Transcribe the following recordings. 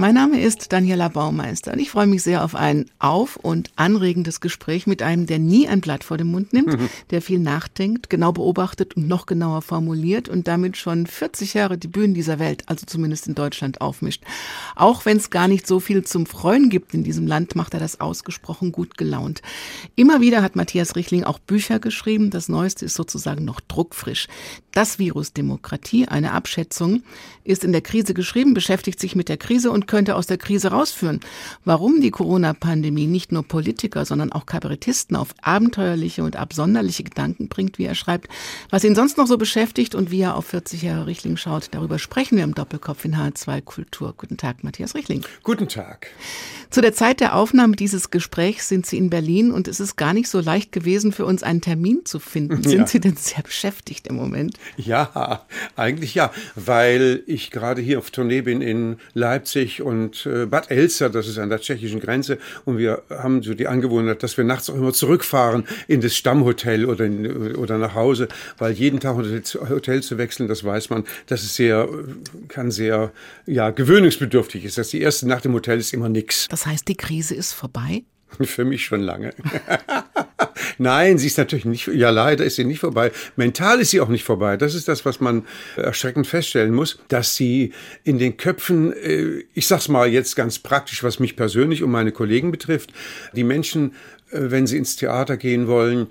mein Name ist Daniela Baumeister und ich freue mich sehr auf ein auf- und anregendes Gespräch mit einem, der nie ein Blatt vor den Mund nimmt, mhm. der viel nachdenkt, genau beobachtet und noch genauer formuliert und damit schon 40 Jahre die Bühnen dieser Welt, also zumindest in Deutschland, aufmischt. Auch wenn es gar nicht so viel zum Freuen gibt in diesem Land, macht er das ausgesprochen gut gelaunt. Immer wieder hat Matthias Richling auch Bücher geschrieben. Das Neueste ist sozusagen noch druckfrisch. Das Virus Demokratie, eine Abschätzung, ist in der Krise geschrieben, beschäftigt sich mit der Krise und könnte aus der Krise rausführen. Warum die Corona-Pandemie nicht nur Politiker, sondern auch Kabarettisten auf abenteuerliche und absonderliche Gedanken bringt, wie er schreibt, was ihn sonst noch so beschäftigt und wie er auf 40 Jahre Richling schaut, darüber sprechen wir im Doppelkopf in H2 Kultur. Guten Tag, Matthias Richling. Guten Tag. Zu der Zeit der Aufnahme dieses Gesprächs sind Sie in Berlin und es ist gar nicht so leicht gewesen, für uns einen Termin zu finden. Sind ja. Sie denn sehr beschäftigt im Moment? Ja, eigentlich ja, weil ich gerade hier auf Tournee bin in Leipzig und äh, Bad Elster, das ist an der tschechischen Grenze. Und wir haben so die Angewohnheit, dass wir nachts auch immer zurückfahren in das Stammhotel oder, in, oder nach Hause, weil jeden Tag Hotel zu wechseln, das weiß man, das ist sehr, kann sehr, ja, gewöhnungsbedürftig ist. Das die erste Nacht im Hotel ist immer nix. Das heißt, die Krise ist vorbei? Für mich schon lange. Nein, sie ist natürlich nicht, ja leider ist sie nicht vorbei. Mental ist sie auch nicht vorbei. Das ist das, was man erschreckend feststellen muss, dass sie in den Köpfen, äh, ich sag's mal jetzt ganz praktisch, was mich persönlich und meine Kollegen betrifft, die Menschen äh, wenn sie ins Theater gehen wollen,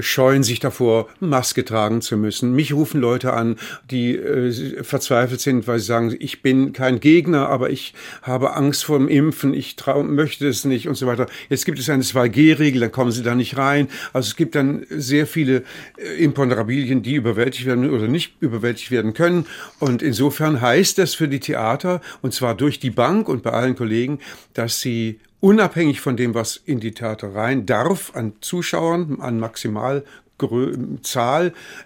scheuen sich davor, Maske tragen zu müssen. Mich rufen Leute an, die äh, verzweifelt sind, weil sie sagen, ich bin kein Gegner, aber ich habe Angst vor dem Impfen, ich trau, möchte es nicht und so weiter. Jetzt gibt es eine 2G-Regel, dann kommen sie da nicht rein. Also es gibt dann sehr viele äh, Imponderabilien, die überwältigt werden oder nicht überwältigt werden können. Und insofern heißt das für die Theater, und zwar durch die Bank und bei allen Kollegen, dass sie unabhängig von dem, was in die Theater rein darf, an Zuschauern, an Maximalzahl,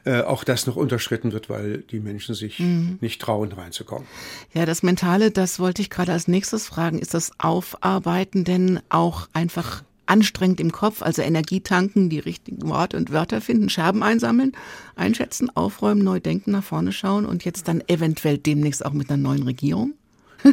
äh, auch das noch unterschritten wird, weil die Menschen sich mhm. nicht trauen, reinzukommen. Ja, das Mentale, das wollte ich gerade als nächstes fragen. Ist das Aufarbeiten denn auch einfach anstrengend im Kopf, also Energie tanken, die richtigen Worte und Wörter finden, Scherben einsammeln, einschätzen, aufräumen, neu denken, nach vorne schauen und jetzt dann eventuell demnächst auch mit einer neuen Regierung?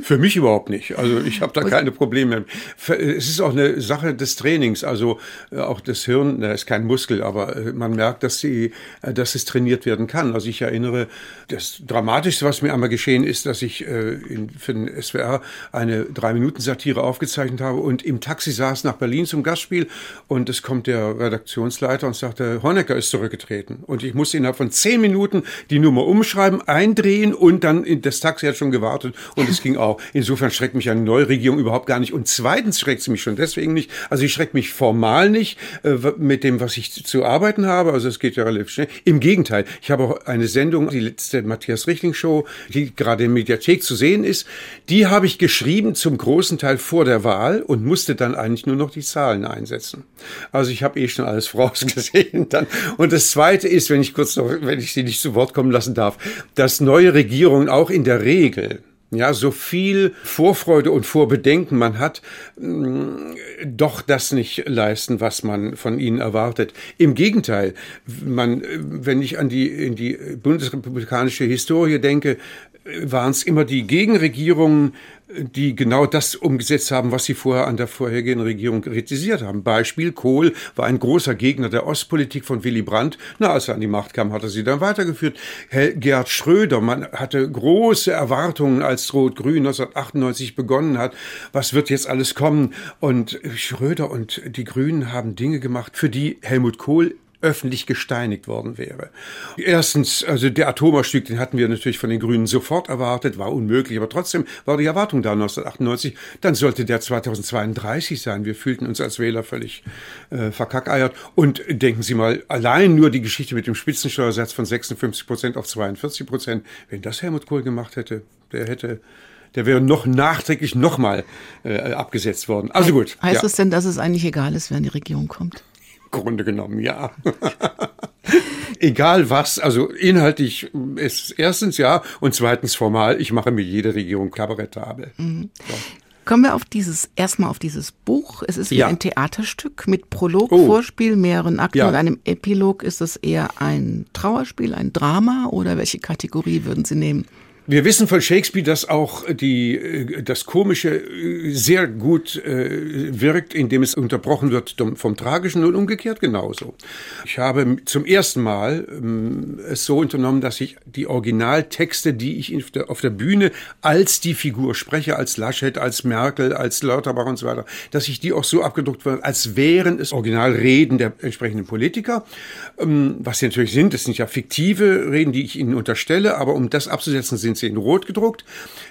Für mich überhaupt nicht. Also ich habe da keine Probleme. Es ist auch eine Sache des Trainings. Also äh, auch das Hirn, da ist kein Muskel, aber äh, man merkt, dass, sie, äh, dass es trainiert werden kann. Also ich erinnere, das Dramatischste, was mir einmal geschehen ist, dass ich für den SWR eine Drei-Minuten-Satire aufgezeichnet habe und im Taxi saß nach Berlin zum Gastspiel und es kommt der Redaktionsleiter und sagte, Honecker ist zurückgetreten. Und ich musste innerhalb von zehn Minuten die Nummer umschreiben, eindrehen und dann das Taxi hat schon gewartet und es ging auch. Insofern schreckt mich eine neue Regierung überhaupt gar nicht. Und zweitens schreckt sie mich schon deswegen nicht. Also ich schreckt mich formal nicht äh, mit dem, was ich zu arbeiten habe. Also es geht ja relativ schnell. Im Gegenteil, ich habe auch eine Sendung, die letzte Matthias Richling Show, die gerade in Mediathek zu sehen ist. Die habe ich geschrieben zum großen Teil vor der Wahl und musste dann eigentlich nur noch die Zahlen einsetzen. Also ich habe eh schon alles vorausgesehen dann. Und das zweite ist, wenn ich kurz noch, wenn ich Sie nicht zu Wort kommen lassen darf, dass neue Regierungen auch in der Regel ja, so viel Vorfreude und Vorbedenken man hat, mm, doch das nicht leisten, was man von ihnen erwartet. Im Gegenteil, man, wenn ich an die, in die bundesrepublikanische Historie denke, waren es immer die Gegenregierungen, die genau das umgesetzt haben, was sie vorher an der vorhergehenden Regierung kritisiert haben. Beispiel Kohl war ein großer Gegner der Ostpolitik von Willy Brandt. Na, als er an die Macht kam, hat er sie dann weitergeführt. Gerd Schröder, man hatte große Erwartungen, als Rot-Grün 1998 begonnen hat. Was wird jetzt alles kommen? Und Schröder und die Grünen haben Dinge gemacht, für die Helmut Kohl öffentlich gesteinigt worden wäre. Erstens, also der Atomausstieg, den hatten wir natürlich von den Grünen sofort erwartet, war unmöglich, aber trotzdem war die Erwartung da 1998. Dann sollte der 2032 sein. Wir fühlten uns als Wähler völlig äh, verkackeiert. Und denken Sie mal, allein nur die Geschichte mit dem Spitzensteuersatz von 56 Prozent auf 42 Prozent, wenn das Helmut Kohl gemacht hätte, der hätte der wäre noch nachträglich nochmal äh, abgesetzt worden. Also gut. Heißt ja. es denn, dass es eigentlich egal ist, wer in die Regierung kommt? Grunde genommen, ja. Egal was, also inhaltlich ist erstens ja und zweitens formal, ich mache mit jeder Regierung kabarettabel. Mhm. So. Kommen wir auf dieses, erstmal auf dieses Buch. Es ist wie Ja. ein Theaterstück mit Prolog, Oh. Vorspiel, mehreren Akten Ja. und einem Epilog. Ist es eher ein Trauerspiel, ein Drama oder welche Kategorie würden Sie nehmen? Wir wissen von Shakespeare, dass auch die, äh, das Komische äh, sehr gut äh, wirkt, indem es unterbrochen wird vom- Tragischen und umgekehrt genauso. Ich habe zum ersten Mal ähm, es so unternommen, dass ich die Originaltexte, die ich auf der, Bühne als die Figur spreche, als Laschet, als Merkel, als Lauterbach und so weiter, dass ich die auch so abgedruckt wird, als wären es Originalreden der entsprechenden Politiker. Ähm, was sie natürlich sind, das sind ja fiktive Reden, die ich ihnen unterstelle, aber um das abzusetzen, sind sie in Rot gedruckt.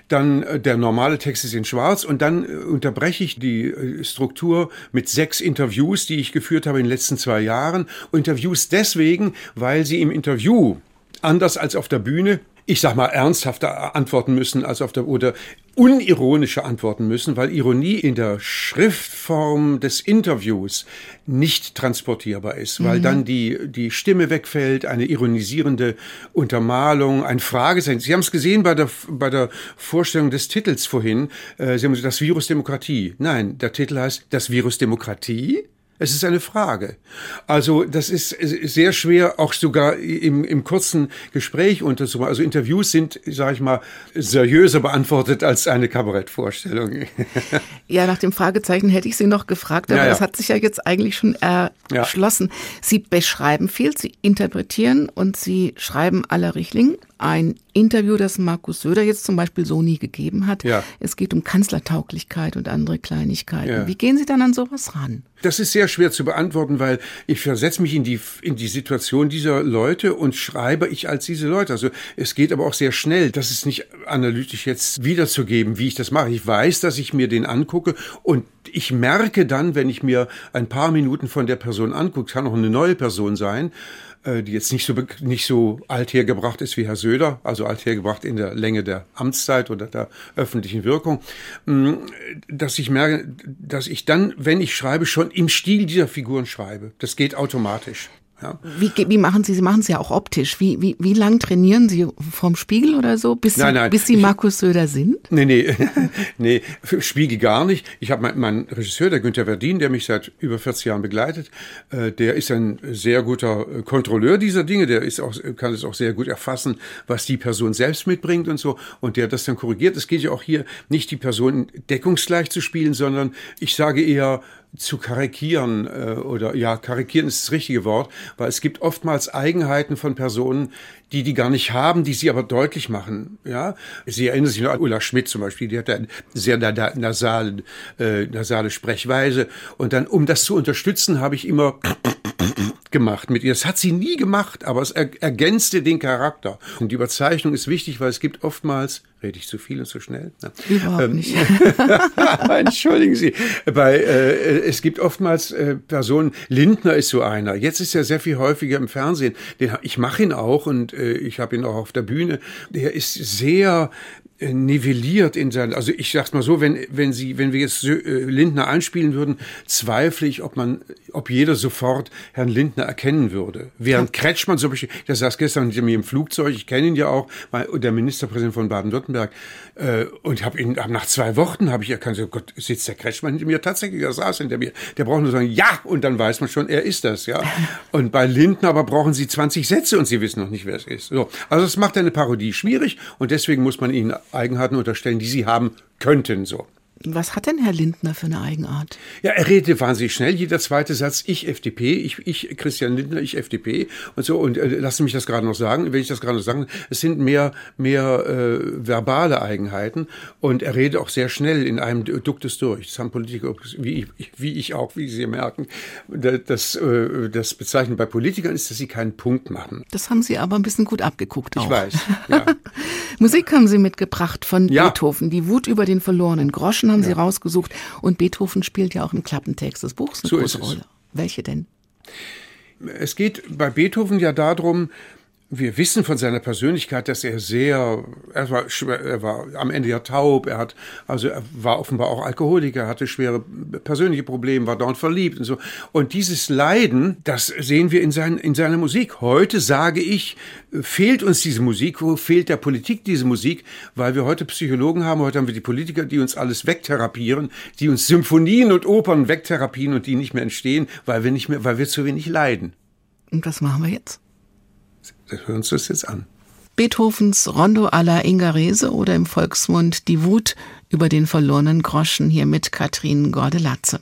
Dann äh, der normale Text ist in Schwarz und dann äh, unterbreche ich die äh, Struktur mit sechs Interviews, die ich geführt habe in den letzten zwei Jahren. Interviews deswegen, weil sie im Interview anders als auf der Bühne ich sag mal, ernsthafter antworten müssen als auf der, oder unironischer antworten müssen, weil Ironie in der Schriftform des Interviews nicht transportierbar ist, weil dann die, die Stimme wegfällt, eine ironisierende Untermalung, ein Fragezeichen. Sie haben es gesehen bei der, bei der Vorstellung des Titels vorhin. Äh, Sie haben gesagt, das Virus Demokratie. Nein, der Titel heißt das Virus Demokratie. Es ist eine Frage. Also das ist sehr schwer, auch sogar im, im kurzen Gespräch unterzumachen. Also Interviews sind, sage ich mal, seriöser beantwortet als eine Kabarettvorstellung. Ja, nach dem Fragezeichen hätte ich Sie noch gefragt, aber Ja, ja. das hat sich ja jetzt eigentlich schon erschlossen. Sie beschreiben viel, Sie interpretieren und Sie schreiben aller Richling. Ein Interview, das Markus Söder jetzt zum Beispiel so nie gegeben hat. Ja. Es geht um Kanzlertauglichkeit und andere Kleinigkeiten. Ja. Wie gehen Sie dann an sowas ran? Das ist sehr schwer zu beantworten, weil ich versetze mich in die, in die Situation dieser Leute und schreibe ich als diese Leute. Also es geht aber auch sehr schnell. Das ist nicht analytisch jetzt wiederzugeben, wie ich das mache. Ich weiß, dass ich mir den angucke und ich merke dann, wenn ich mir ein paar Minuten von der Person angucke, kann auch eine neue Person sein, die jetzt nicht so, nicht so althergebracht ist wie Herr Söder, also althergebracht in der Länge der Amtszeit oder der öffentlichen Wirkung, mh, dass ich merke, dass ich dann, wenn ich schreibe, schon im Stil dieser Figuren schreibe. Das geht automatisch. Ja. Wie, wie machen Sie, Sie machen es ja auch optisch. Wie, wie, wie lang trainieren Sie vorm Spiegel oder so, bis Sie, Nein, nein, bis Sie ich- Markus Söder sind? Nee, nee, nee, Spiegel gar nicht. Ich habe meinen mein Regisseur, der Günther Verdin, der mich seit über 40 Jahren begleitet, äh, der ist ein sehr guter äh, Kontrolleur dieser Dinge, der ist auch, kann es auch sehr gut erfassen, was die Person selbst mitbringt und so, und der das dann korrigiert. Es geht ja auch hier nicht die Person deckungsgleich zu spielen, sondern ich sage eher, zu karikieren äh, oder ja, karikieren ist das richtige Wort, weil es gibt oftmals Eigenheiten von Personen, die die gar nicht haben, die sie aber deutlich machen. Ja, Sie erinnern sich noch an Ulla Schmidt zum Beispiel, die hat eine sehr na- na- nasale, äh, nasale Sprechweise und dann, um das zu unterstützen, habe ich immer gemacht mit ihr. Das hat sie nie gemacht, aber es er ergänzte den Charakter. Und die Überzeichnung ist wichtig, weil es gibt oftmals, rede ich zu viel und zu schnell? Ja. Überhaupt Ähm, nicht. Entschuldigen Sie. Bei, äh, es gibt oftmals äh, Personen, Lindner ist so einer. Jetzt ist er sehr viel häufiger im Fernsehen. Den, ich mache ihn auch und äh, ich habe ihn auch auf der Bühne. Der ist sehr äh, nivelliert in sein, also ich sag's mal so, wenn, wenn Sie, wenn wir jetzt äh, Lindner einspielen würden, zweifle ich, ob man, ob jeder sofort Herrn Lindner erkennen würde. Während Kretschmann zum Beispiel, der saß gestern hinter mir im Flugzeug, ich kenne ihn ja auch, der Ministerpräsident von Baden-Württemberg, äh, und habe ihn, hab nach zwei Wochen habe ich erkannt, so Gott, sitzt der Kretschmann hinter mir tatsächlich, er saß hinter mir. Der braucht nur sagen, ja, und dann weiß man schon, er ist das, ja. Und bei Lindner aber brauchen Sie 20 Sätze und Sie wissen noch nicht, wer es ist. So. Also das macht eine Parodie schwierig und deswegen muss man ihnen Eigenheiten unterstellen, die sie haben könnten, so. Was hat denn Herr Lindner für eine Eigenart? Ja, er redet wahnsinnig schnell. Jeder zweite Satz, ich FDP, ich, ich Christian Lindner, ich FDP und so. Und äh, lassen mich das gerade noch sagen, wenn ich das gerade noch sagen, es sind mehr, mehr äh, verbale Eigenheiten. Und er redet auch sehr schnell in einem Duktus durch. Das haben Politiker, wie ich, wie ich auch, wie Sie merken. Das, äh, das Bezeichnen bei Politikern ist, dass sie keinen Punkt machen. Das haben Sie aber ein bisschen gut abgeguckt auch. Ich weiß, ja. Musik haben Sie mitgebracht von Ja. Beethoven. Die Wut über den verlorenen Groschen haben Sie rausgesucht. Und Beethoven spielt ja auch im Klappentext des Buchs eine So große. Rolle. Welche denn? Es geht bei Beethoven ja darum, wir wissen von seiner Persönlichkeit, dass er sehr, er war, er war am Ende ja taub, er hat, also er war offenbar auch Alkoholiker, hatte schwere persönliche Probleme, war dauernd verliebt und so. Und dieses Leiden, das sehen wir in, sein, in seiner Musik. Heute sage ich, fehlt uns diese Musik, fehlt der Politik diese Musik, weil wir heute Psychologen haben, heute haben wir die Politiker, die uns alles wegtherapieren, die uns Symphonien und Opern wegtherapien und die nicht mehr entstehen, weil wir nicht mehr, weil wir zu wenig leiden. Und was machen wir jetzt? Hören uns das jetzt an. Beethovens Rondo alla Ingarese oder im Volksmund Die Wut über den verlorenen Groschen hier mit Katrin Gordelatze.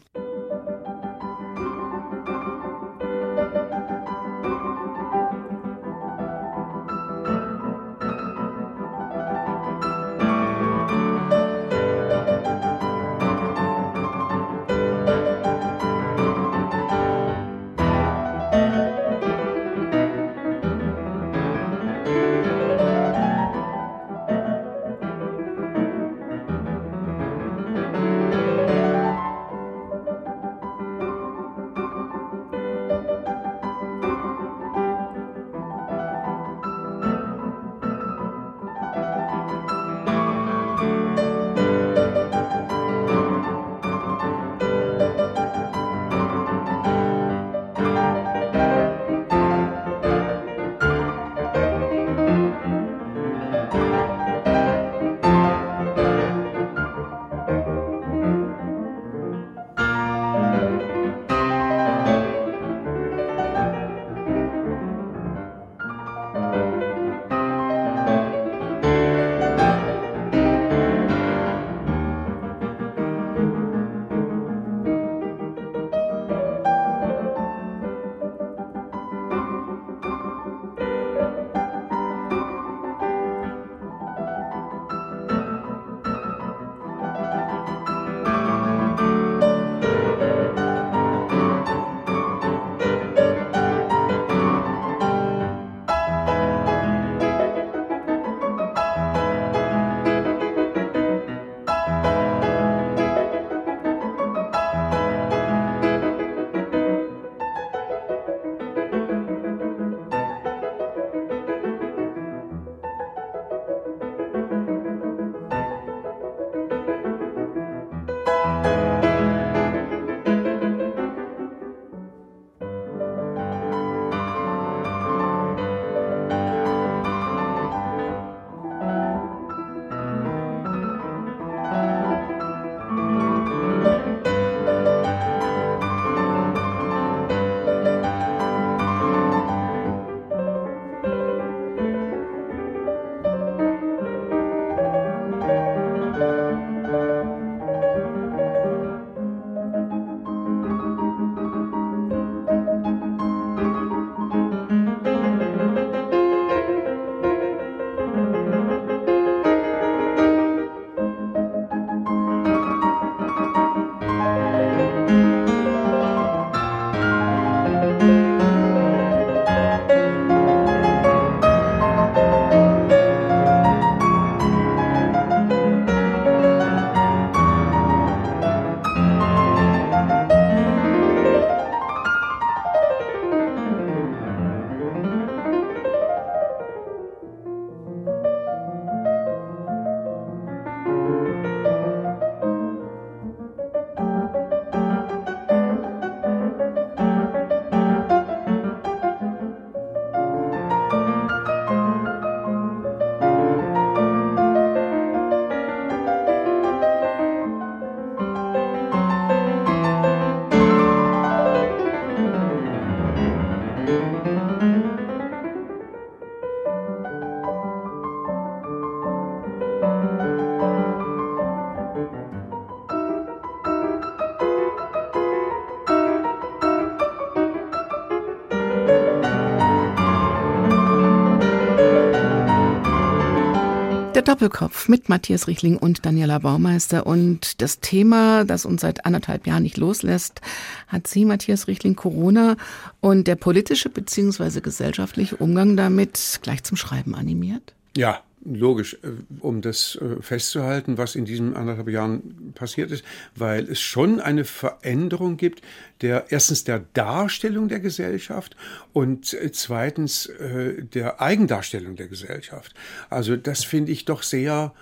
Doppelkopf mit Matthias Richling und Daniela Baumeister. Und das Thema, das uns seit anderthalb Jahren nicht loslässt, hat Sie, Matthias Richling, Corona und der politische bzw. gesellschaftliche Umgang damit gleich zum Schreiben animiert? Ja, logisch, äh, um das äh, festzuhalten, was in diesen anderthalb Jahren passiert ist, weil es schon eine Veränderung gibt, der erstens der Darstellung der Gesellschaft und äh, zweitens der Eigendarstellung der Gesellschaft. Also das finde ich doch sehr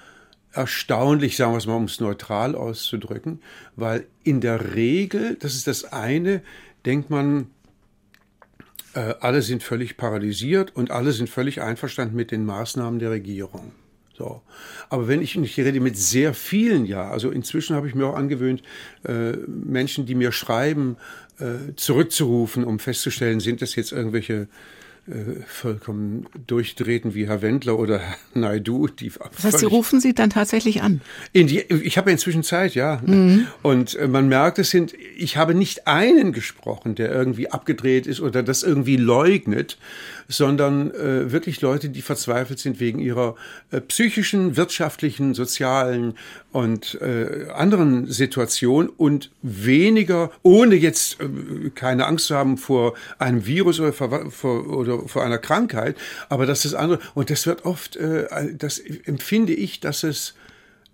erstaunlich, sagen wir es mal, um es neutral auszudrücken, weil in der Regel, das ist das eine, denkt man, alle sind völlig paralysiert und alle sind völlig einverstanden mit den Maßnahmen der Regierung. So. Aber wenn ich, ich rede mit sehr vielen, ja, also inzwischen habe ich mir auch angewöhnt, äh, Menschen, die mir schreiben, äh, zurückzurufen, um festzustellen, sind das jetzt irgendwelche äh, vollkommen durchdrehten wie Herr Wendler oder Herr Naidu. Die das heißt, Sie rufen Sie dann tatsächlich an? In die, ich habe inzwischen Zeit, ja. Mhm. Und äh, man merkt, es sind, ich habe nicht einen gesprochen, der irgendwie abgedreht ist oder das irgendwie leugnet, sondern äh, wirklich Leute, die verzweifelt sind wegen ihrer äh, psychischen, wirtschaftlichen, sozialen und anderen Situation und weniger, ohne jetzt keine Angst zu haben vor einem Virus oder vor, vor, oder vor einer Krankheit, aber das ist andere. Und das wird oft, äh, das empfinde ich, dass es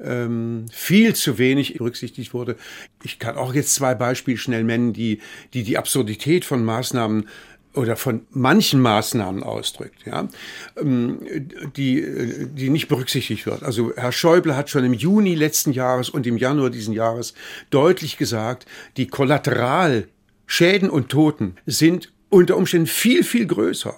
ähm, viel zu wenig berücksichtigt wurde. Ich kann auch jetzt zwei Beispiele schnell nennen, die die, die Absurdität von Maßnahmen oder von manchen Maßnahmen ausdrückt, ja, ähm, die, die nicht berücksichtigt wird. Also Herr Schäuble hat schon im Juni letzten Jahres und im Januar diesen Jahres deutlich gesagt, die Kollateralschäden und Toten sind unter Umständen viel, viel größer.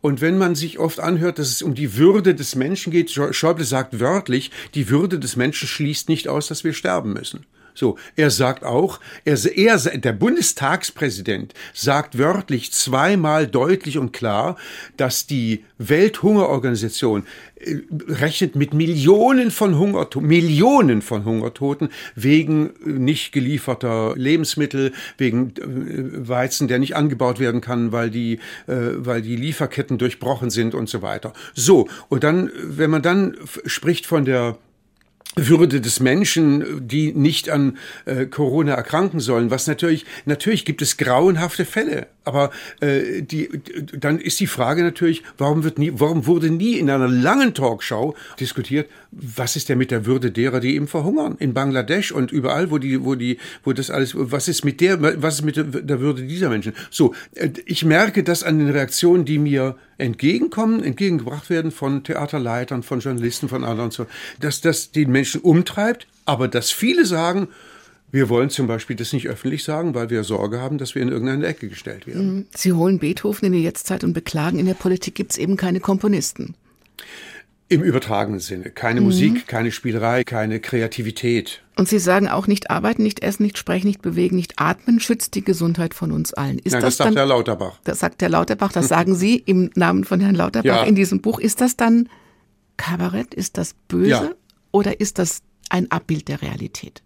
Und wenn man sich oft anhört, dass es um die Würde des Menschen geht, Schäuble sagt wörtlich, die Würde des Menschen schließt nicht aus, dass wir sterben müssen. So, er sagt auch, er, er, der Bundestagspräsident sagt wörtlich zweimal deutlich und klar, dass die Welthungerorganisation äh, rechnet mit Millionen von Hungertoten, Millionen von Hungertoten wegen äh, nicht gelieferter Lebensmittel, wegen äh, Weizen, der nicht angebaut werden kann, weil die, weil die Lieferketten durchbrochen sind und so weiter. So, und dann, wenn man dann spricht von der würde des Menschen, die nicht an äh, Corona erkranken sollen, was natürlich, natürlich gibt es grauenhafte Fälle, aber äh, die, dann ist die Frage natürlich, warum wird nie, warum wurde nie in einer langen Talkshow diskutiert, was ist denn mit der Würde derer, die eben verhungern in Bangladesch und überall, wo die, wo die, wo das alles, was ist mit der, was ist mit der Würde dieser Menschen? So, äh, ich merke das an den Reaktionen, die mir entgegenkommen, entgegengebracht werden von Theaterleitern, von Journalisten, von anderen und so, dass das den Menschen umtreibt, aber dass viele sagen, wir wollen zum Beispiel das nicht öffentlich sagen, weil wir Sorge haben, dass wir in irgendeine Ecke gestellt werden. Mhm. Sie holen Beethoven in die Jetztzeit und beklagen, in der Politik gibt es eben keine Komponisten. Im übertragenen Sinne. Keine mhm. Musik, keine Spielerei, keine Kreativität. Und Sie sagen auch nicht arbeiten, nicht essen, nicht sprechen, nicht bewegen, nicht atmen, schützt die Gesundheit von uns allen. Ist Nein, das, das sagt dann, Herr Lauterbach. Das sagt Herr Lauterbach, das sagen Sie im Namen von Herrn Lauterbach ja. in diesem Buch. Ist das dann Kabarett? Ist das böse? Ja. Oder ist das ein Abbild der Realität?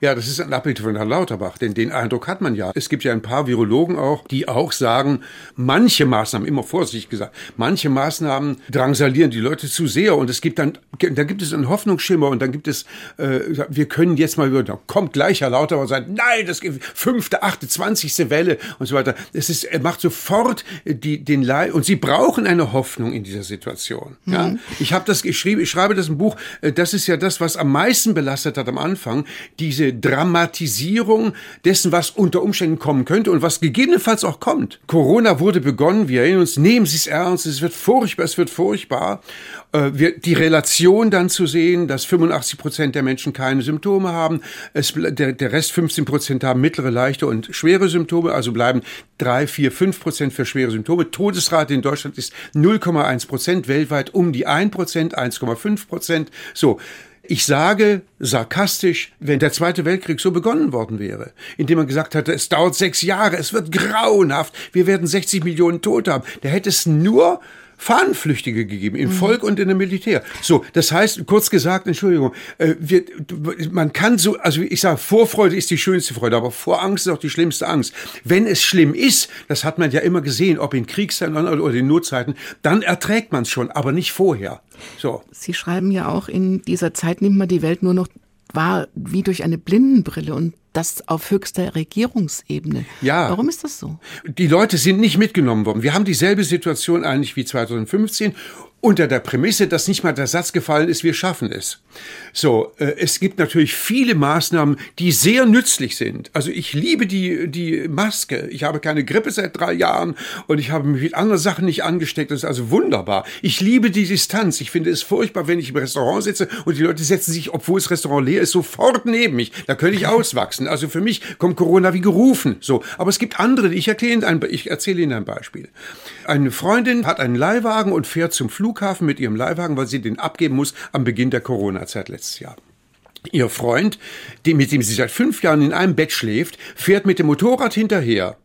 Ja, das ist ein Abbild von Herrn Lauterbach, denn den Eindruck hat man ja. Es gibt ja ein paar Virologen auch, die auch sagen, manche Maßnahmen, immer vorsichtig gesagt, manche Maßnahmen drangsalieren die Leute zu sehr und es gibt dann, da gibt es einen Hoffnungsschimmer und dann gibt es, äh, wir können jetzt mal, da kommt gleich Herr Lauterbach und sagt, nein, das gibt fünfte, achte, zwanzigste Welle und so weiter. Es ist, er macht sofort die, den Leid und sie brauchen eine Hoffnung in dieser Situation. Mhm. Ja, ich habe das geschrieben, ich schreibe das im Buch, äh, das ist ja das, was am meisten belastet hat am Anfang, diese Dramatisierung dessen, was unter Umständen kommen könnte und was gegebenenfalls auch kommt. Corona wurde begonnen, wir erinnern uns, nehmen Sie es ernst, es wird furchtbar, es wird furchtbar. Äh, wir, die Relation dann zu sehen, dass 85 Prozent der Menschen keine Symptome haben, es, der, der Rest 15 Prozent haben mittlere, leichte und schwere Symptome, also bleiben drei, vier, fünf Prozent für schwere Symptome. Todesrate in Deutschland ist 0,1 Prozent, weltweit um die 1 Prozent, 1,5 Prozent. So, ich sage sarkastisch, wenn der Zweite Weltkrieg so begonnen worden wäre, indem man gesagt hatte, es dauert sechs Jahre, es wird grauenhaft, wir werden 60 Millionen Tote haben, da hätte es nur Fahnenflüchtige gegeben, im mhm. Volk und in der Militär. So, das heißt, kurz gesagt, Entschuldigung, äh, wir, man kann so, also ich sage, Vorfreude ist die schönste Freude, aber Vorangst ist auch die schlimmste Angst. Wenn es schlimm ist, das hat man ja immer gesehen, ob in Kriegszeiten oder in Notzeiten, dann erträgt man es schon, aber nicht vorher. So. Sie schreiben ja auch, in dieser Zeit nimmt man die Welt nur noch wahr wie durch eine Blindenbrille und das auf höchster Regierungsebene. Ja. Warum ist das so? Die Leute sind nicht mitgenommen worden. Wir haben dieselbe Situation eigentlich wie 2015 unter der Prämisse, dass nicht mal der Satz gefallen ist, wir schaffen es. So, äh, es gibt natürlich viele Maßnahmen, die sehr nützlich sind. Also ich liebe die, die Maske. Ich habe keine Grippe seit drei Jahren und ich habe mich mit anderen Sachen nicht angesteckt. Das ist also wunderbar. Ich liebe die Distanz. Ich finde es furchtbar, wenn ich im Restaurant sitze und die Leute setzen sich, obwohl das Restaurant leer ist, sofort neben mich. Da könnte ich auswachsen. Also für mich kommt Corona wie gerufen. So, aber es gibt andere. Ich erzähle, ich erzähle Ihnen ein Beispiel. Eine Freundin hat einen Leihwagen und fährt zum Flughafen mit ihrem Leihwagen, weil sie den abgeben muss am Beginn der Corona-Zeit letztes Jahr. Ihr Freund, mit dem sie seit fünf Jahren in einem Bett schläft, fährt mit dem Motorrad hinterher.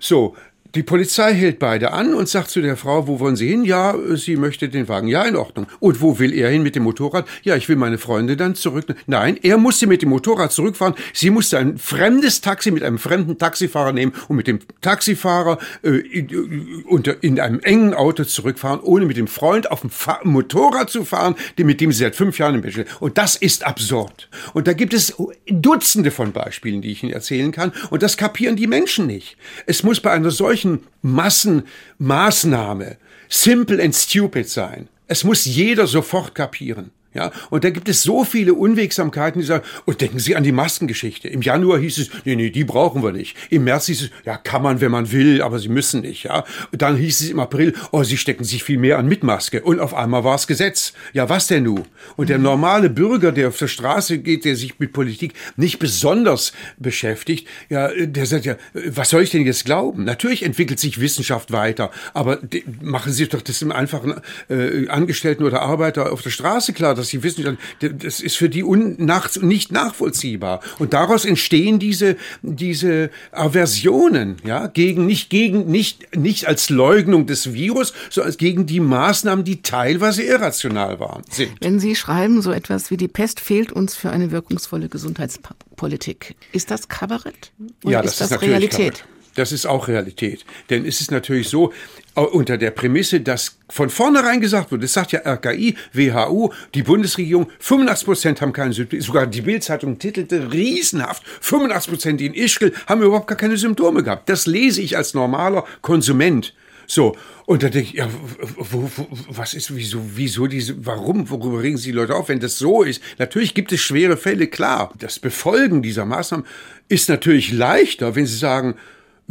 So, die Polizei hält beide an und sagt zu der Frau, wo wollen Sie hin? Ja, sie möchte den Wagen. Ja, in Ordnung. Und wo will er hin mit dem Motorrad? Ja, ich will meine Freunde dann zurück. Nein, er musste mit dem Motorrad zurückfahren. Sie musste ein fremdes Taxi mit einem fremden Taxifahrer nehmen und mit dem Taxifahrer äh, in, unter, in einem engen Auto zurückfahren, ohne mit dem Freund auf dem Fa Motorrad zu fahren, mit dem sie seit fünf Jahren im steht. Und das ist absurd. Und da gibt es Dutzende von Beispielen, die ich Ihnen erzählen kann. Und das kapieren die Menschen nicht. Es muss bei einer solchen solchen Massenmaßnahme simple and stupid sein. Es muss jeder sofort kapieren. Ja, und da gibt es so viele Unwegsamkeiten, die sagen, und denken Sie an die Maskengeschichte. Im Januar hieß es, nee, nee, die brauchen wir nicht. Im März hieß es, ja, kann man, wenn man will, aber Sie müssen nicht, ja. Und dann hieß es im April, oh, Sie stecken sich viel mehr an mit Maske. Und auf einmal war es Gesetz. Ja, was denn nu? Und der normale Bürger, der auf der Straße geht, der sich mit Politik nicht besonders beschäftigt, ja, der sagt ja, was soll ich denn jetzt glauben? Natürlich entwickelt sich Wissenschaft weiter, aber machen Sie doch das dem einfachen äh, Angestellten oder Arbeiter auf der Straße klar, dass sie wissen, das ist für die unnachts nicht nachvollziehbar. Und daraus entstehen diese, diese Aversionen, ja, gegen, nicht gegen, nicht, nicht als Leugnung des Virus, sondern als gegen die Maßnahmen, die teilweise irrational waren, sind. Wenn Sie schreiben, so etwas wie die Pest fehlt uns für eine wirkungsvolle Gesundheitspolitik, ist das Kabarett? Oder ja, das ist, das ist Realität? Kabarett. Das ist auch Realität. Denn es ist natürlich so, unter der Prämisse, dass von vornherein gesagt wird, das sagt ja RKI, WHO, die Bundesregierung, 85 Prozent haben keine Symptome, sogar die Bildzeitung titelte riesenhaft, 85 Prozent in Ischgl haben überhaupt gar keine Symptome gehabt. Das lese ich als normaler Konsument. So, und da denke ich, ja, wo, wo, was ist, wieso, wieso diese, warum, worüber regen Sie die Leute auf, wenn das so ist? Natürlich gibt es schwere Fälle, klar. Das Befolgen dieser Maßnahmen ist natürlich leichter, wenn Sie sagen,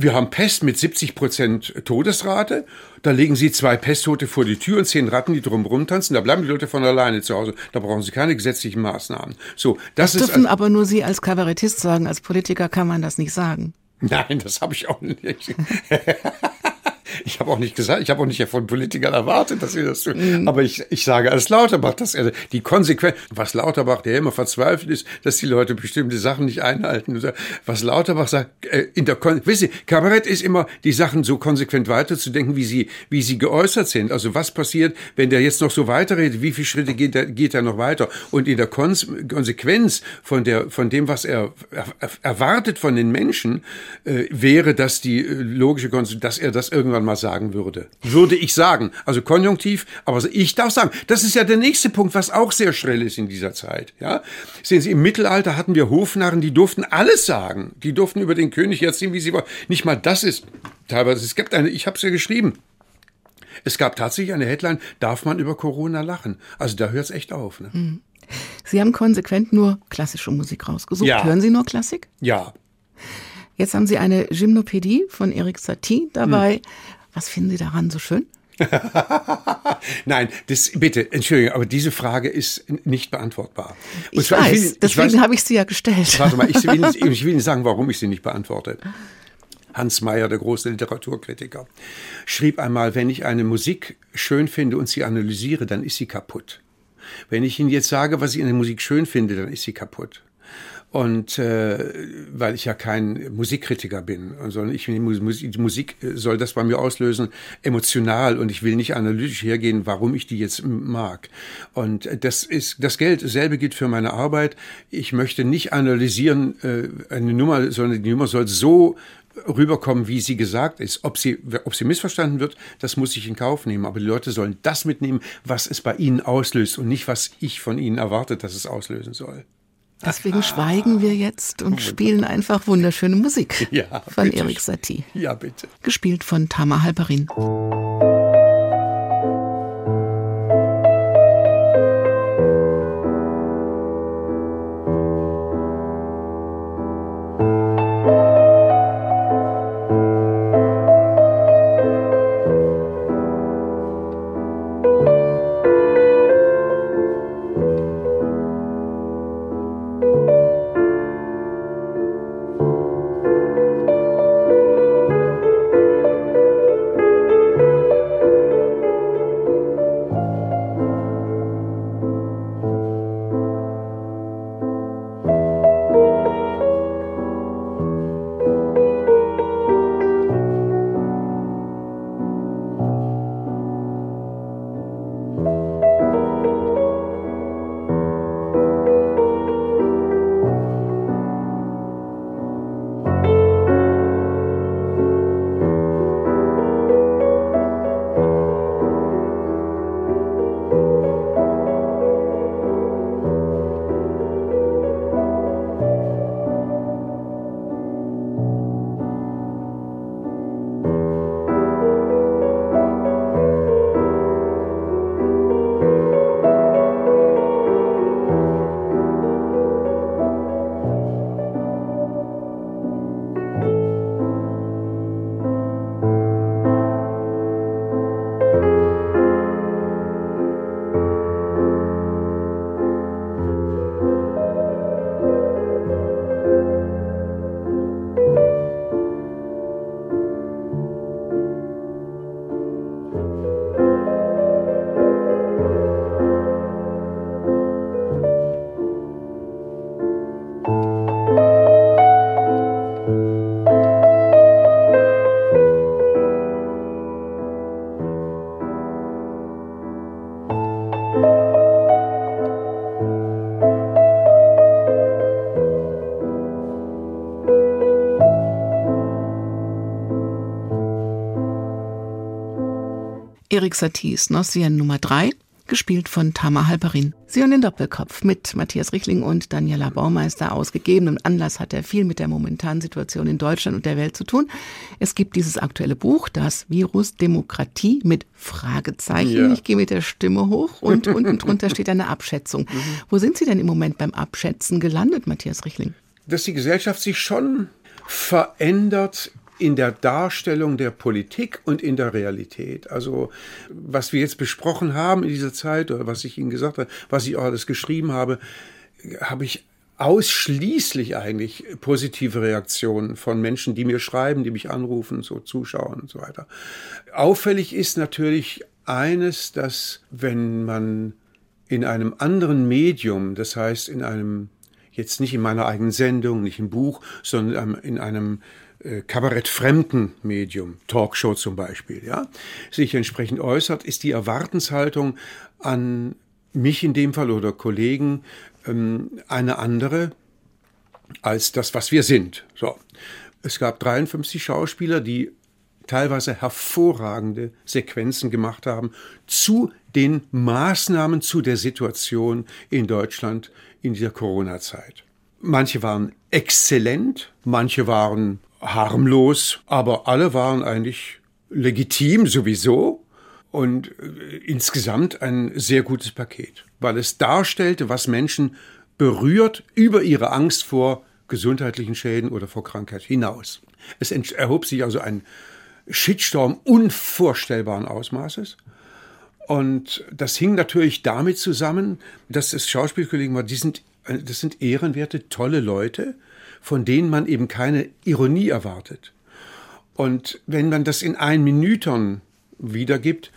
wir haben Pest mit 70 Prozent Todesrate. Da legen Sie zwei Pesttote vor die Tür und zehn Ratten, die drum rumtanzen. Da bleiben die Leute von alleine zu Hause. Da brauchen Sie keine gesetzlichen Maßnahmen. So, das, das dürfen aber nur Sie als Kabarettist sagen. Als Politiker kann man das nicht sagen. Nein, das habe ich auch nicht. Ich habe auch nicht gesagt, ich habe auch nicht von Politikern erwartet, dass sie das tun. Mhm. Aber ich, ich sage als Lauterbach, dass er die Konsequenz, was Lauterbach, der immer verzweifelt ist, dass die Leute bestimmte Sachen nicht einhalten. Was Lauterbach sagt, äh, in der Kon wisst ihr, Kabarett ist immer, die Sachen so konsequent weiterzudenken, wie sie, wie sie geäußert sind. Also was passiert, wenn der jetzt noch so weiterredet, wie viele Schritte geht er, geht er noch weiter? Und in der Kon Konsequenz von der, von dem, was er erwartet von den Menschen, äh, wäre das die äh, logische Konsequenz, dass er das irgendwann mal sagen würde. Würde ich sagen. Also konjunktiv, aber ich darf sagen. Das ist ja der nächste Punkt, was auch sehr schrill ist in dieser Zeit. Ja? Sehen Sie, im Mittelalter hatten wir Hofnarren, die durften alles sagen. Die durften über den König erzählen, wie sie wollen. Nicht mal das ist teilweise. Es gibt eine, ich habe es ja geschrieben. Es gab tatsächlich eine Headline, darf man über Corona lachen? Also da hört es echt auf. Ne? Hm. Sie haben konsequent nur klassische Musik rausgesucht. Ja. Hören Sie nur Klassik? Ja. Jetzt haben Sie eine Gymnopädie von Erik Satie dabei. Hm. Was finden Sie daran so schön? Nein, das, bitte, Entschuldigung, aber diese Frage ist nicht beantwortbar. Und ich zwar, weiß, ich will, deswegen habe ich sie ja gestellt. Warte mal, ich will, ich will nicht sagen, warum ich sie nicht beantworte. Hans Meyer, der große Literaturkritiker, schrieb einmal, wenn ich eine Musik schön finde und sie analysiere, dann ist sie kaputt. Wenn ich Ihnen jetzt sage, was ich in der Musik schön finde, dann ist sie kaputt. Und äh, weil ich ja kein Musikkritiker bin, sondern ich die Musik, soll das bei mir auslösen, emotional und ich will nicht analytisch hergehen, warum ich die jetzt mag. Und das ist das Geld, dasselbe gilt für meine Arbeit. Ich möchte nicht analysieren äh, eine Nummer, sondern die Nummer soll so rüberkommen, wie sie gesagt ist. Ob sie, ob sie missverstanden wird, das muss ich in Kauf nehmen. Aber die Leute sollen das mitnehmen, was es bei ihnen auslöst und nicht, was ich von ihnen erwartet, dass es auslösen soll. Deswegen schweigen wir jetzt und spielen einfach wunderschöne Musik Ja, von. Erik Satie. Ja, bitte. Gespielt von Tama Halperin. Erik Saties Nossien Nummer 3, gespielt von Tama Halperin. Sie und den Doppelkopf mit Matthias Richling und Daniela Baumeister. Aus gegebenem Anlass hat er viel mit der momentanen Situation in Deutschland und der Welt zu tun. Es gibt dieses aktuelle Buch, das Virus Demokratie mit Fragezeichen. Ja. Ich gehe mit der Stimme hoch und unten drunter steht eine Abschätzung. Wo sind Sie denn im Moment beim Abschätzen gelandet, Matthias Richling? dass die Gesellschaft sich schon verändert in der Darstellung der Politik und in der Realität. Also was wir jetzt besprochen haben in dieser Zeit oder was ich Ihnen gesagt habe, was ich auch alles geschrieben habe, habe ich ausschließlich eigentlich positive Reaktionen von Menschen, die mir schreiben, die mich anrufen, so zuschauen und so weiter. Auffällig ist natürlich eines, dass wenn man in einem anderen Medium, das heißt in einem jetzt nicht in meiner eigenen Sendung, nicht im Buch, sondern in einem kabarettfremden Medium, Talkshow zum Beispiel, ja, sich entsprechend äußert, ist die Erwartenshaltung an mich in dem Fall oder Kollegen ähm, eine andere als das, was wir sind. So. Es gab 53 Schauspieler, die teilweise hervorragende Sequenzen gemacht haben zu den Maßnahmen zu der Situation in Deutschland in dieser Corona-Zeit. Manche waren exzellent, manche waren harmlos, aber alle waren eigentlich legitim sowieso und äh, insgesamt ein sehr gutes Paket, weil es darstellte, was Menschen berührt über ihre Angst vor gesundheitlichen Schäden oder vor Krankheit hinaus. Es erhob sich also ein Shitstorm unvorstellbaren Ausmaßes. Und das hing natürlich damit zusammen, dass es Schauspielkollegen war, die sind, das sind ehrenwerte, tolle Leute, von denen man eben keine Ironie erwartet. Und wenn man das in ein Minütern wiedergibt,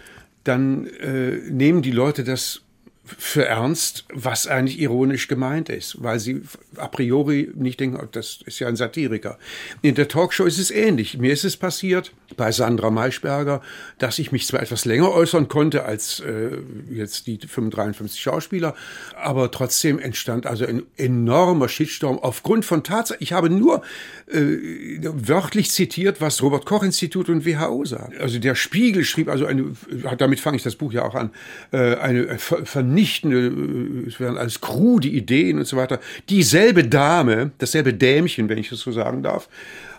dann äh, nehmen die Leute das für ernst, was eigentlich ironisch gemeint ist, weil sie a priori nicht denken, oh, das ist ja ein Satiriker. In der Talkshow ist es ähnlich. Mir ist es passiert bei Sandra Maischberger, dass ich mich zwar etwas länger äußern konnte als äh, jetzt die 53 Schauspieler, aber trotzdem entstand also ein enormer Shitstorm aufgrund von Tatsachen. Ich habe nur äh, wörtlich zitiert, was Robert Koch Institut und WHO sagen. Also der Spiegel schrieb also eine, damit fange ich das Buch ja auch an, äh, eine ver vernichtende, es wären alles krude Ideen und so weiter. Dieselbe Dame, dasselbe Dämchen, wenn ich das so sagen darf,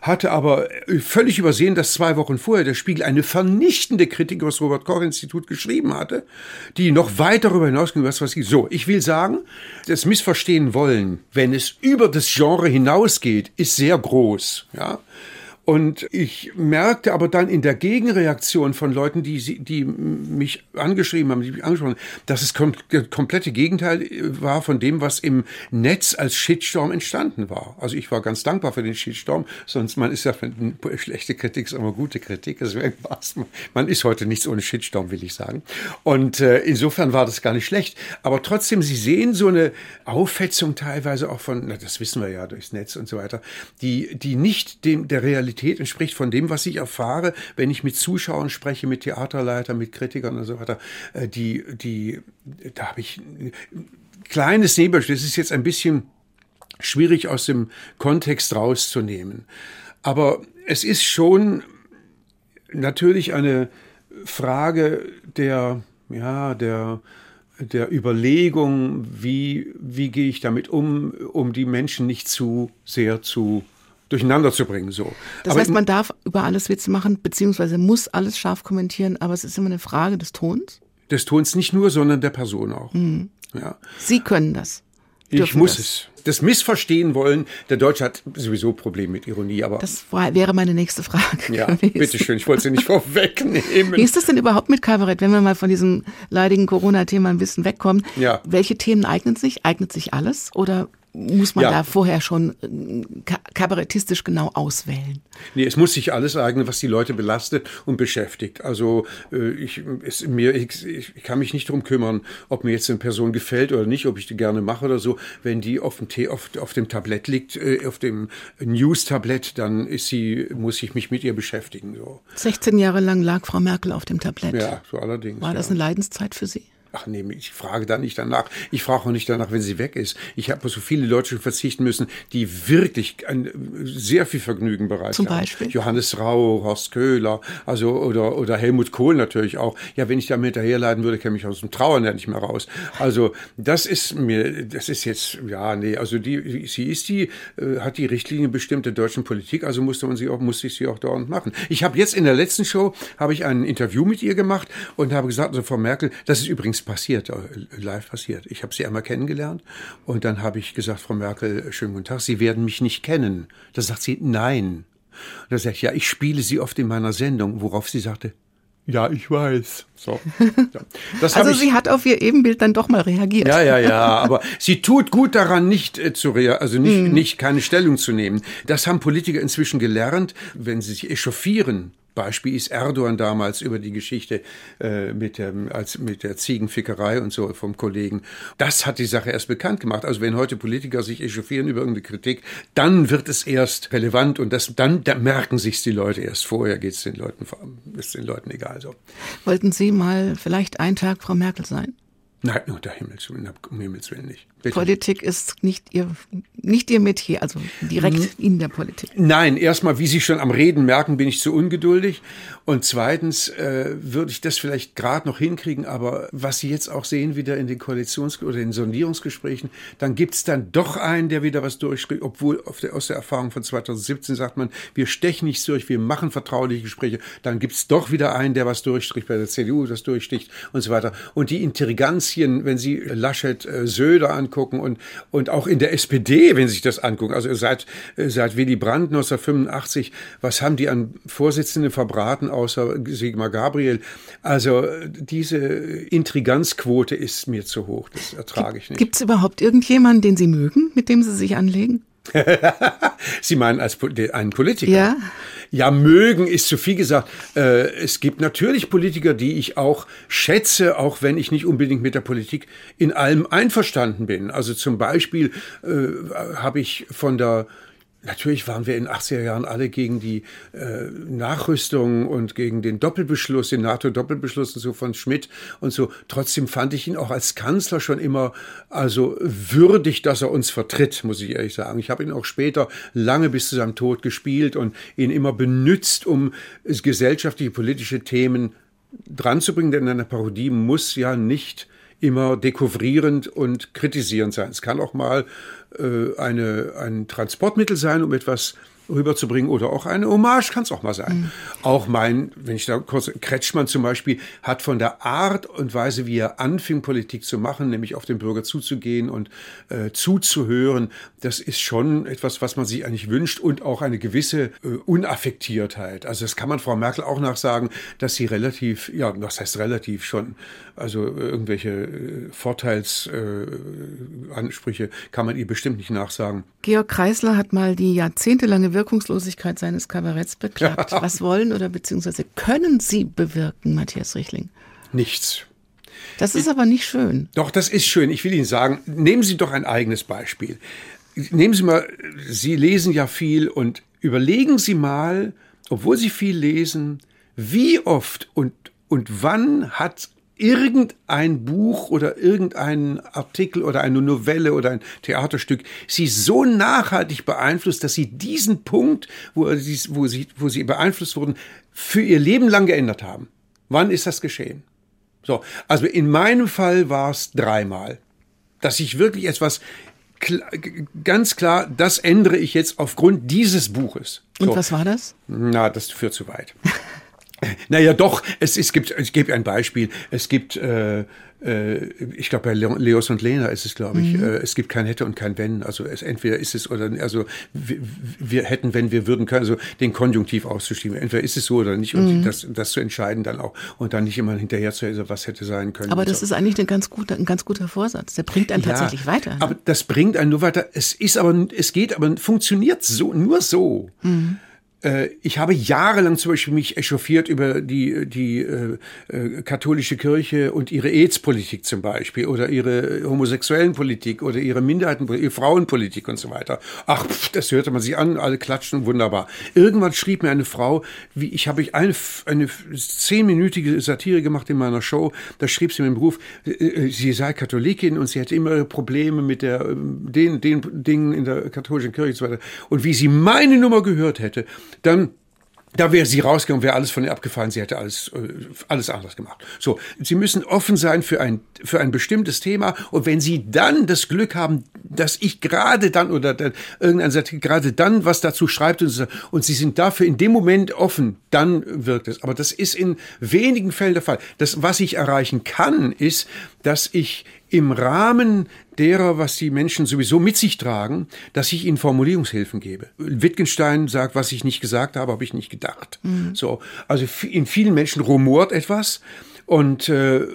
hatte aber völlig übersehen, dass zwei Wochen vorher der Spiegel eine vernichtende Kritik über das Robert-Koch-Institut geschrieben hatte, die noch weit darüber hinausging, was was So, ich will sagen, das Missverstehen wollen, wenn es über das Genre hinausgeht, ist sehr groß. Ja, und ich merkte aber dann in der Gegenreaktion von Leuten, die, die mich angeschrieben haben, die mich angesprochen haben, dass es kom komplette Gegenteil äh, war von dem, was im Netz als Shitstorm entstanden war. Also ich war ganz dankbar für den Shitstorm, sonst man ist ja schlechte Kritik ist immer gute Kritik. Deswegen war's, man ist heute nichts ohne Shitstorm, will ich sagen. Und äh, insofern war das gar nicht schlecht. Aber trotzdem, Sie sehen so eine Aufhetzung teilweise auch von, na, das wissen wir ja durchs Netz und so weiter, die, die nicht dem der Realität Realität entspricht von dem, was ich erfahre, wenn ich mit Zuschauern spreche, mit Theaterleitern, mit Kritikern und so weiter. Äh, die, die, da habe ich ein kleines Nebelstück. Das ist jetzt ein bisschen schwierig aus dem Kontext rauszunehmen. Aber es ist schon natürlich eine Frage der, ja, der, der Überlegung, wie, wie gehe ich damit um, um die Menschen nicht zu sehr zu durcheinander zu bringen. So. Das aber heißt, man darf über alles Witze machen, beziehungsweise muss alles scharf kommentieren, aber es ist immer eine Frage des Tons. Des Tons nicht nur, sondern der Person auch. Mhm. Ja. Sie können das. Ich muss das. es. Das Missverstehen wollen, der Deutsche hat sowieso Probleme mit Ironie, aber. Das war, wäre meine nächste Frage. Ja, bitteschön, ich wollte sie nicht vorwegnehmen. Wie ist das denn überhaupt mit Kabarett, wenn wir mal von diesem leidigen Corona-Thema ein bisschen wegkommen? Ja. Welche Themen eignen sich? Eignet sich alles? Oder muss man ja. da vorher schon äh, kabarettistisch genau auswählen? Nee, es muss sich alles eignen, was die Leute belastet und beschäftigt. Also äh, ich, es, mir, ich, ich kann mich nicht darum kümmern, ob mir jetzt eine Person gefällt oder nicht, ob ich die gerne mache oder so. Wenn die auf dem, Tee, auf, auf dem Tablett liegt, äh, auf dem News-Tablett, dann ist sie, muss ich mich mit ihr beschäftigen. So. 16 Jahre lang lag Frau Merkel auf dem Tablett. Ja, so allerdings. War das eine Leidenszeit für Sie? Ach nee, ich frage da nicht danach. Ich frage auch nicht danach, wenn sie weg ist. Ich habe so viele Leute schon verzichten müssen, die wirklich ein, sehr viel Vergnügen bereitet Zum Beispiel? Haben. Johannes Rau, Horst Köhler, also oder, oder Helmut Kohl natürlich auch. Ja, wenn ich da hinterherleiden würde, käme ich aus dem Trauern ja nicht mehr raus. Also das ist mir, das ist jetzt, ja, nee, also die, sie ist die, äh, hat die Richtlinie bestimmt der deutschen Politik, also musste man sie auch, musste ich sie auch dauernd machen. Ich habe jetzt in der letzten Show, habe ich ein Interview mit ihr gemacht und habe gesagt, also Frau Merkel, das ist übrigens passiert, äh, live passiert. Ich habe sie einmal kennengelernt und dann habe ich gesagt, Frau Merkel, schönen guten Tag, Sie werden mich nicht kennen. Da sagt sie, nein. Und da sage ich, ja, ich spiele Sie oft in meiner Sendung, worauf sie sagte, ja, ich weiß. So. Also sie hat auf ihr Ebenbild dann doch mal reagiert. Ja, ja, ja. Aber sie tut gut daran, nicht äh, zu rea also nicht, mm. nicht keine Stellung zu nehmen. Das haben Politiker inzwischen gelernt, wenn sie sich echauffieren Beispiel ist Erdogan damals über die Geschichte äh, mit, dem, als, mit der Ziegenfickerei und so vom Kollegen. Das hat die Sache erst bekannt gemacht. Also wenn heute Politiker sich echauffieren über irgendeine Kritik, dann wird es erst relevant und das, dann da merken sich die Leute erst. Vorher geht es den Leuten, ist den Leuten egal. So. Wollten Sie mal vielleicht einen Tag Frau Merkel sein? Nein, unter Himmels, um Himmels Willen nicht. Bitte. Politik ist nicht ihr, nicht ihr Metier, also direkt hm. in der Politik. Nein, erstmal, wie Sie schon am Reden merken, bin ich zu ungeduldig. Und zweitens äh, würde ich das vielleicht gerade noch hinkriegen, aber was Sie jetzt auch sehen, wieder in den Koalitions- oder den Sondierungsgesprächen, dann gibt es dann doch einen, der wieder was durchkriegt, obwohl der, aus der Erfahrung von 2017 sagt man, wir stechen nichts durch, wir machen vertrauliche Gespräche. Dann gibt es doch wieder einen, der was durchstricht, bei der CDU das durchsticht und so weiter. Und die Intelligenzien, wenn Sie Laschet, äh, Söder angucken, angucken und, und auch in der SPD, wenn Sie sich das angucken, also seit, seit Willy Brandt 1985, was haben die an Vorsitzenden verbraten, außer Sigmar Gabriel? Also diese Intriganzquote ist mir zu hoch, das ertrage ich nicht. Gibt es überhaupt irgendjemanden, den Sie mögen, mit dem Sie sich anlegen? Sie meinen als einen Politiker? Ja. Ja, mögen ist zu viel gesagt. Äh, es gibt natürlich Politiker, die ich auch schätze, auch wenn ich nicht unbedingt mit der Politik in allem einverstanden bin. Also zum Beispiel äh, habe ich von der Natürlich waren wir in den 80er Jahren alle gegen die äh, Nachrüstung und gegen den Doppelbeschluss, den NATO-Doppelbeschluss und so von Schmidt und so. Trotzdem fand ich ihn auch als Kanzler schon immer also würdig, dass er uns vertritt, muss ich ehrlich sagen. Ich habe ihn auch später lange bis zu seinem Tod gespielt und ihn immer benützt, um gesellschaftliche, politische Themen dran zu bringen, denn eine Parodie muss ja nicht immer dekouvrierend und kritisierend sein. Es kann auch mal äh, eine, ein Transportmittel sein, um etwas rüberzubringen oder auch eine Hommage kann es auch mal sein. Mhm. Auch mein, wenn ich da kurz, Kretschmann zum Beispiel hat von der Art und Weise, wie er anfing, Politik zu machen, nämlich auf den Bürger zuzugehen und äh, zuzuhören, das ist schon etwas, was man sich eigentlich wünscht und auch eine gewisse äh, Unaffektiertheit. Also das kann man Frau Merkel auch nachsagen, dass sie relativ, ja, was heißt relativ schon, also irgendwelche äh, Vorteilsansprüche äh, kann man ihr bestimmt nicht nachsagen. Georg Kreisler hat mal die jahrzehntelange Wirkungslosigkeit seines Kabaretts beklagt. Was wollen oder beziehungsweise können Sie bewirken, Matthias Richling? Nichts. Das ist aber nicht schön. Doch, das ist schön. Ich will Ihnen sagen, nehmen Sie doch ein eigenes Beispiel. Nehmen Sie mal, Sie lesen ja viel und überlegen Sie mal, obwohl Sie viel lesen, wie oft und, und wann hat irgendein Buch oder irgendein Artikel oder eine Novelle oder ein Theaterstück sie so nachhaltig beeinflusst, dass sie diesen Punkt, wo sie, wo sie, wo sie beeinflusst wurden, für ihr Leben lang geändert haben. Wann ist das geschehen? So, also in meinem Fall war es dreimal, dass ich wirklich etwas ganz klar, das ändere ich jetzt aufgrund dieses Buches. So. Und was war das? Na, das führt zu weit. Naja, doch, es, es gibt, ich gebe ein Beispiel. Es gibt, äh, äh, ich glaube, bei Leos und Lena ist es, glaube ich, mhm. äh, es gibt kein Hätte und kein Wenn. Also es, entweder ist es oder, also wir, wir, hätten, wenn wir würden können, also den Konjunktiv auszuschieben. Entweder ist es so oder nicht und mhm. das, das zu entscheiden dann auch und dann nicht immer hinterher zu, also was hätte sein können. Aber das so. ist eigentlich ein ganz guter, ein ganz guter Vorsatz. Der bringt einen ja, tatsächlich weiter. Ne? Aber das bringt einen nur weiter. Es ist aber, es geht aber, funktioniert so, nur so. Mhm. Äh, ich habe jahrelang zum Beispiel mich echauffiert über die, die äh, äh, katholische Kirche und ihre AIDS-Politik zum Beispiel oder ihre homosexuellen Politik oder ihre Minderheitenpolitik, ihre Frauenpolitik und so weiter. Ach, pff, das hörte man sich an, alle klatschen, wunderbar. Irgendwann schrieb mir eine Frau, wie ich habe ich eine, eine zehnminütige Satire gemacht in meiner Show, da schrieb sie mir im Beruf, äh, äh, sie sei Katholikin und sie hätte immer Probleme mit der, den, den Dingen in der katholischen Kirche und so weiter. Und wie sie meine Nummer gehört hätte, dann da wäre sie rausgegangen, wäre alles von ihr abgefallen, sie hätte alles, äh, alles anders gemacht. So, Sie müssen offen sein für ein, für ein bestimmtes Thema und wenn Sie dann das Glück haben, dass ich gerade dann oder der, irgendein Satire gerade dann was dazu schreibt und, und Sie sind dafür in dem Moment offen, dann wirkt es. Aber das ist in wenigen Fällen der Fall. Das, was ich erreichen kann, ist, dass ich im Rahmen derer, was die Menschen sowieso mit sich tragen, dass ich ihnen Formulierungshilfen gebe. Wittgenstein sagt, was ich nicht gesagt habe, habe ich nicht gedacht. Mhm. So, also in vielen Menschen rumort etwas und äh,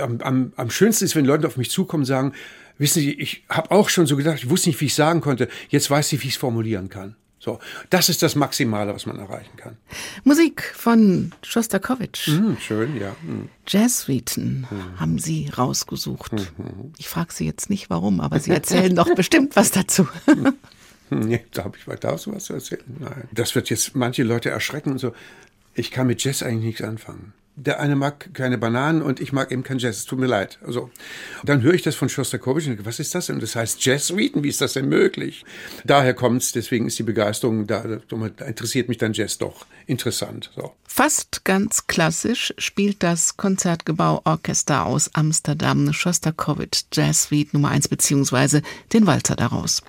am, am schönsten ist, wenn Leute auf mich zukommen und sagen, wissen Sie, ich habe auch schon so gedacht, ich wusste nicht, wie ich sagen konnte, jetzt weiß ich, wie ich es formulieren kann. So, das ist das Maximale, was man erreichen kann. Musik von Schostakowitsch. Mm, schön, ja. Mm. Jazzsuiten mm. haben Sie rausgesucht. -hmm. Ich frage Sie jetzt nicht, warum, aber Sie erzählen doch bestimmt was dazu. nee, da habe ich weiter was zu erzählen. Nein. Das wird jetzt manche Leute erschrecken und so. Ich kann mit Jazz eigentlich nichts anfangen der eine mag keine Bananen und ich mag eben kein Jazz. Es tut mir leid. Also, dann höre ich das von Schostakowitsch und denke, was ist das denn? Und das heißt Jazz-Suiten, wie ist das denn möglich? Daher kommt's, deswegen ist die Begeisterung, da, da interessiert mich dann Jazz doch interessant. So. Fast ganz klassisch spielt das Konzertgebauorchester aus Amsterdam Schostakowitsch Jazz Suite Nummer 1 beziehungsweise den Walzer daraus.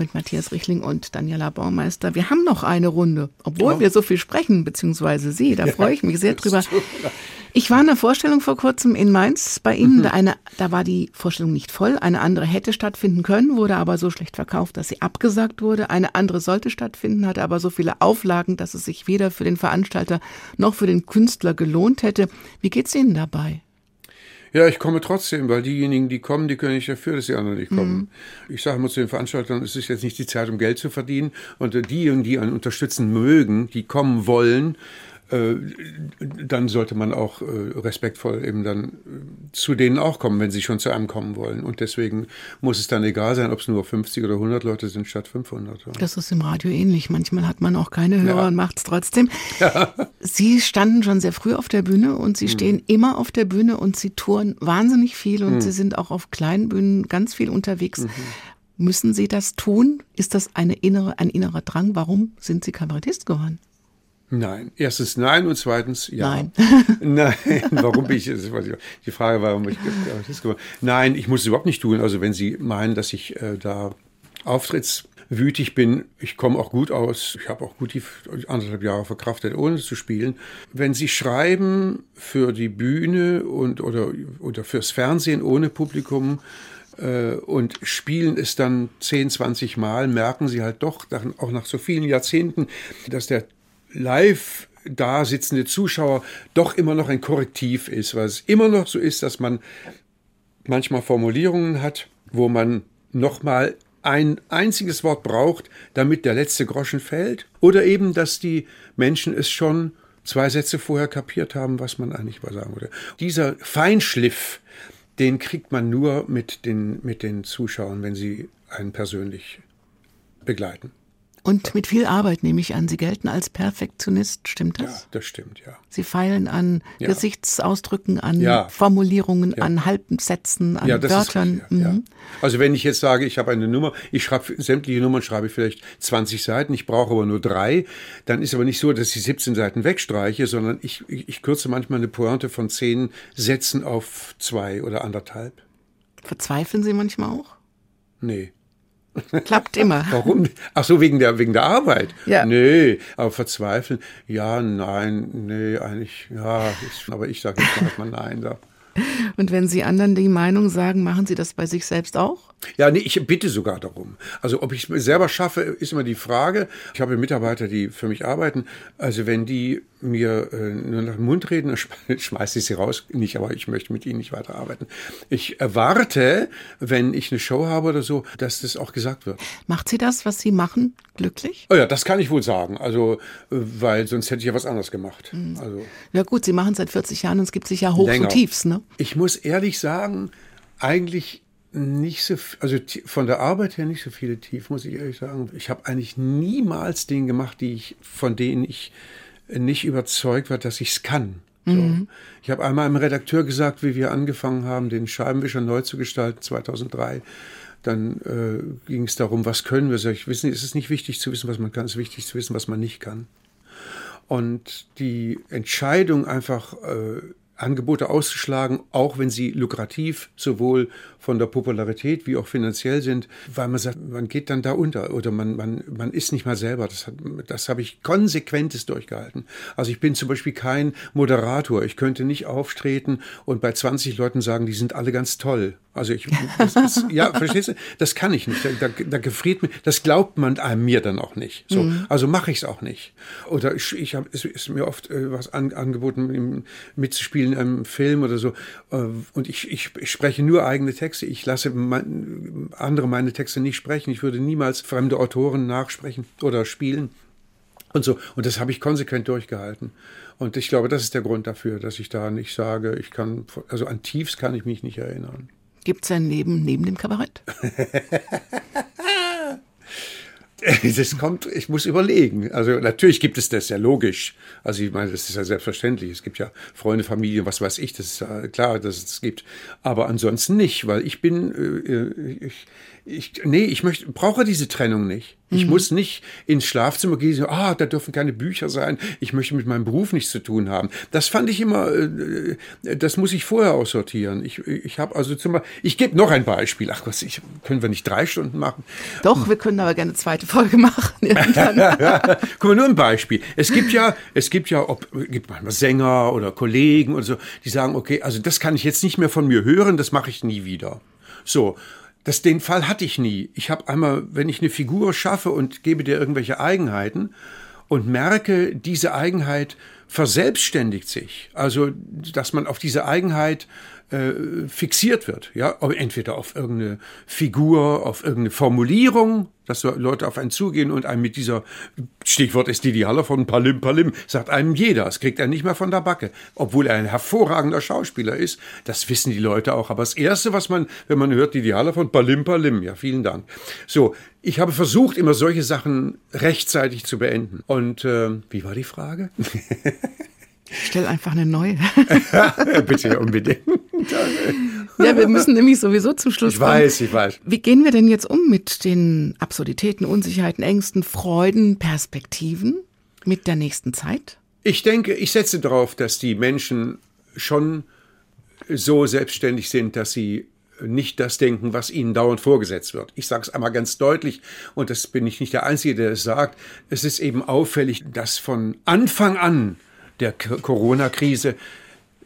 Mit Matthias Richling und Daniela Baumeister. Wir haben noch eine Runde, obwohl oh. wir so viel sprechen, beziehungsweise Sie. Da freue ich mich sehr drüber. Ich war in der Vorstellung vor kurzem in Mainz bei Ihnen. Mhm. Da, eine, da war die Vorstellung nicht voll. Eine andere hätte stattfinden können, wurde aber so schlecht verkauft, dass sie abgesagt wurde. Eine andere sollte stattfinden, hatte aber so viele Auflagen, dass es sich weder für den Veranstalter noch für den Künstler gelohnt hätte. Wie geht's Ihnen dabei? Ja, ich komme trotzdem, weil diejenigen, die kommen, die können nicht dafür, dass die anderen nicht kommen. Mhm. Ich sage immer zu den Veranstaltern, es ist jetzt nicht die Zeit, um Geld zu verdienen. Und diejenigen, die einen unterstützen mögen, die kommen wollen, dann sollte man auch äh, respektvoll eben dann äh, zu denen auch kommen, wenn sie schon zu einem kommen wollen. Und deswegen muss es dann egal sein, ob es nur 50 oder 100 Leute sind statt 500. Das ist im Radio ähnlich. Manchmal hat man auch keine Hörer ja. und macht es trotzdem. Ja. Sie standen schon sehr früh auf der Bühne und Sie mhm. stehen immer auf der Bühne und Sie touren wahnsinnig viel und mhm. Sie sind auch auf kleinen Bühnen ganz viel unterwegs. Mhm. Müssen Sie das tun? Ist das eine innere, ein innerer Drang? Warum sind Sie Kabarettist geworden? Nein. Erstens nein und zweitens ja. Nein. nein. Warum bin ich, die Frage war, warum ich das gemacht Nein, ich muss es überhaupt nicht tun. Also wenn Sie meinen, dass ich äh, da auftrittswütig bin, ich komme auch gut aus. Ich habe auch gut die anderthalb Jahre verkraftet, ohne zu spielen. Wenn Sie schreiben für die Bühne und oder, oder fürs Fernsehen ohne Publikum, äh, und spielen es dann 10, 20 Mal, merken sie halt doch, auch nach so vielen Jahrzehnten, dass der live da sitzende Zuschauer doch immer noch ein Korrektiv ist, weil es immer noch so ist, dass man manchmal Formulierungen hat, wo man nochmal ein einziges Wort braucht, damit der letzte Groschen fällt, oder eben, dass die Menschen es schon zwei Sätze vorher kapiert haben, was man eigentlich mal sagen würde. Dieser Feinschliff, den kriegt man nur mit den, mit den Zuschauern, wenn sie einen persönlich begleiten. Und mit viel Arbeit nehme ich an. Sie gelten als Perfektionist, stimmt das? Ja, das stimmt, ja. Sie feilen an ja. Gesichtsausdrücken, an ja. Formulierungen, ja. an Halbsätzen, an ja, Wörtern. Ist, mhm. Also wenn ich jetzt sage, ich habe eine Nummer, ich schreibe sämtliche Nummern, schreibe ich vielleicht 20 Seiten, ich brauche aber nur drei, dann ist aber nicht so, dass ich 17 Seiten wegstreiche, sondern ich, ich, ich kürze manchmal eine Pointe von zehn Sätzen auf zwei oder anderthalb. Verzweifeln Sie manchmal auch? Nee. Klappt immer. Warum? Ach so, wegen der, wegen der Arbeit? Ja. Nee, aber verzweifeln? Ja, nein, nee, eigentlich, ja, ich, aber ich sage jetzt mal nein. Da. Und wenn Sie anderen die Meinung sagen, machen Sie das bei sich selbst auch? Ja, nee, ich bitte sogar darum. Also ob ich es selber schaffe, ist immer die Frage. Ich habe Mitarbeiter, die für mich arbeiten. Also wenn die mir äh, nur nach dem Mund reden, dann schmeiße ich sie raus. Nicht, aber ich möchte mit ihnen nicht weiterarbeiten. Ich erwarte, wenn ich eine Show habe oder so, dass das auch gesagt wird. Macht Sie das, was Sie machen, glücklich? Oh ja, das kann ich wohl sagen. Also, weil sonst hätte ich ja was anderes gemacht. Mhm. Also, ja gut, Sie machen es seit 40 Jahren und es gibt sicher Hochs länger. und Tiefs, ne? Ich muss ehrlich sagen, eigentlich nicht so, also von der Arbeit her nicht so viele tief, muss ich ehrlich sagen. Ich habe eigentlich niemals Dinge gemacht, die ich, von denen ich nicht überzeugt war, dass ich es kann. So. Mhm. Ich habe einmal einem Redakteur gesagt, wie wir angefangen haben, den Scheibenwischer neu zu gestalten, 2003. Dann äh, ging es darum, was können wir. Sag ich, wissen, es ist nicht wichtig zu wissen, was man kann, es ist wichtig zu wissen, was man nicht kann. Und die Entscheidung einfach äh, Angebote auszuschlagen, auch wenn sie lukrativ sowohl von der Popularität wie auch finanziell sind, weil man sagt, man geht dann da unter oder man, man, man ist nicht mal selber. Das, hat, das habe ich konsequentes durchgehalten. Also ich bin zum Beispiel kein Moderator. Ich könnte nicht auftreten und bei 20 Leuten sagen, die sind alle ganz toll. Also ich, ist, ja, verstehst du? Das kann ich nicht. Da, da, da gefriert mir, das glaubt man einem mir dann auch nicht. So, mhm. also mache ich es auch nicht. Oder ich, ich habe, es ist mir oft äh, was an, angeboten, mitzuspielen in einem Film oder so. Äh, und ich, ich, ich spreche nur eigene Texte. Ich lasse mein, andere meine Texte nicht sprechen. Ich würde niemals fremde Autoren nachsprechen oder spielen und so. Und das habe ich konsequent durchgehalten. Und ich glaube, das ist der Grund dafür, dass ich da nicht sage, ich kann, also an Tiefs kann ich mich nicht erinnern. Gibt es ein Leben neben dem Kabarett? Das kommt, ich muss überlegen. Also natürlich gibt es das ja logisch. Also ich meine, das ist ja selbstverständlich. Es gibt ja Freunde, Familie, was weiß ich, das ist ja klar, dass es das gibt. Aber ansonsten nicht, weil ich bin, äh, äh, ich, ich, nee, ich möchte, brauche diese Trennung nicht. Ich mhm. muss nicht ins Schlafzimmer gehen, so, ah, da dürfen keine Bücher sein. Ich möchte mit meinem Beruf nichts zu tun haben. Das fand ich immer, äh, das muss ich vorher aussortieren. Ich, ich habe also zum Beispiel, ich gebe noch ein Beispiel. Ach was, ich, können wir nicht drei Stunden machen? Doch, wir können aber gerne eine zweite Folge machen. Guck mal, nur ein Beispiel. Es gibt ja, es gibt ja, ob, gibt manchmal Sänger oder Kollegen oder so, die sagen, okay, also das kann ich jetzt nicht mehr von mir hören, das mache ich nie wieder. So. Das, den Fall hatte ich nie. Ich habe einmal, wenn ich eine Figur schaffe und gebe dir irgendwelche Eigenheiten und merke, diese Eigenheit verselbstständigt sich. Also, dass man auf diese Eigenheit äh, fixiert wird. Ja, entweder auf irgendeine Figur, auf irgendeine Formulierung, dass Leute auf einen zugehen und einem mit dieser, Stichwort ist Didi Haller von Palim Palim, sagt einem jeder, das kriegt er nicht mehr von der Backe. Obwohl er ein hervorragender Schauspieler ist, das wissen die Leute auch. Aber das Erste, was man, wenn man hört, Didi Haller von Palim Palim, ja, vielen Dank. So, ich habe versucht, immer solche Sachen rechtzeitig zu beenden. Und äh, wie war die Frage? Stell einfach eine neue. Bitte unbedingt. ja, wir müssen nämlich sowieso zum Schluss kommen. Ich weiß, ich weiß. Wie gehen wir denn jetzt um mit den Absurditäten, Unsicherheiten, Ängsten, Freuden, Perspektiven mit der nächsten Zeit? Ich denke, ich setze darauf, dass die Menschen schon so selbstständig sind, dass sie nicht das denken, was ihnen dauernd vorgesetzt wird. Ich sage es einmal ganz deutlich, und das bin ich nicht der Einzige, der es sagt. Es ist eben auffällig, dass von Anfang an der Corona-Krise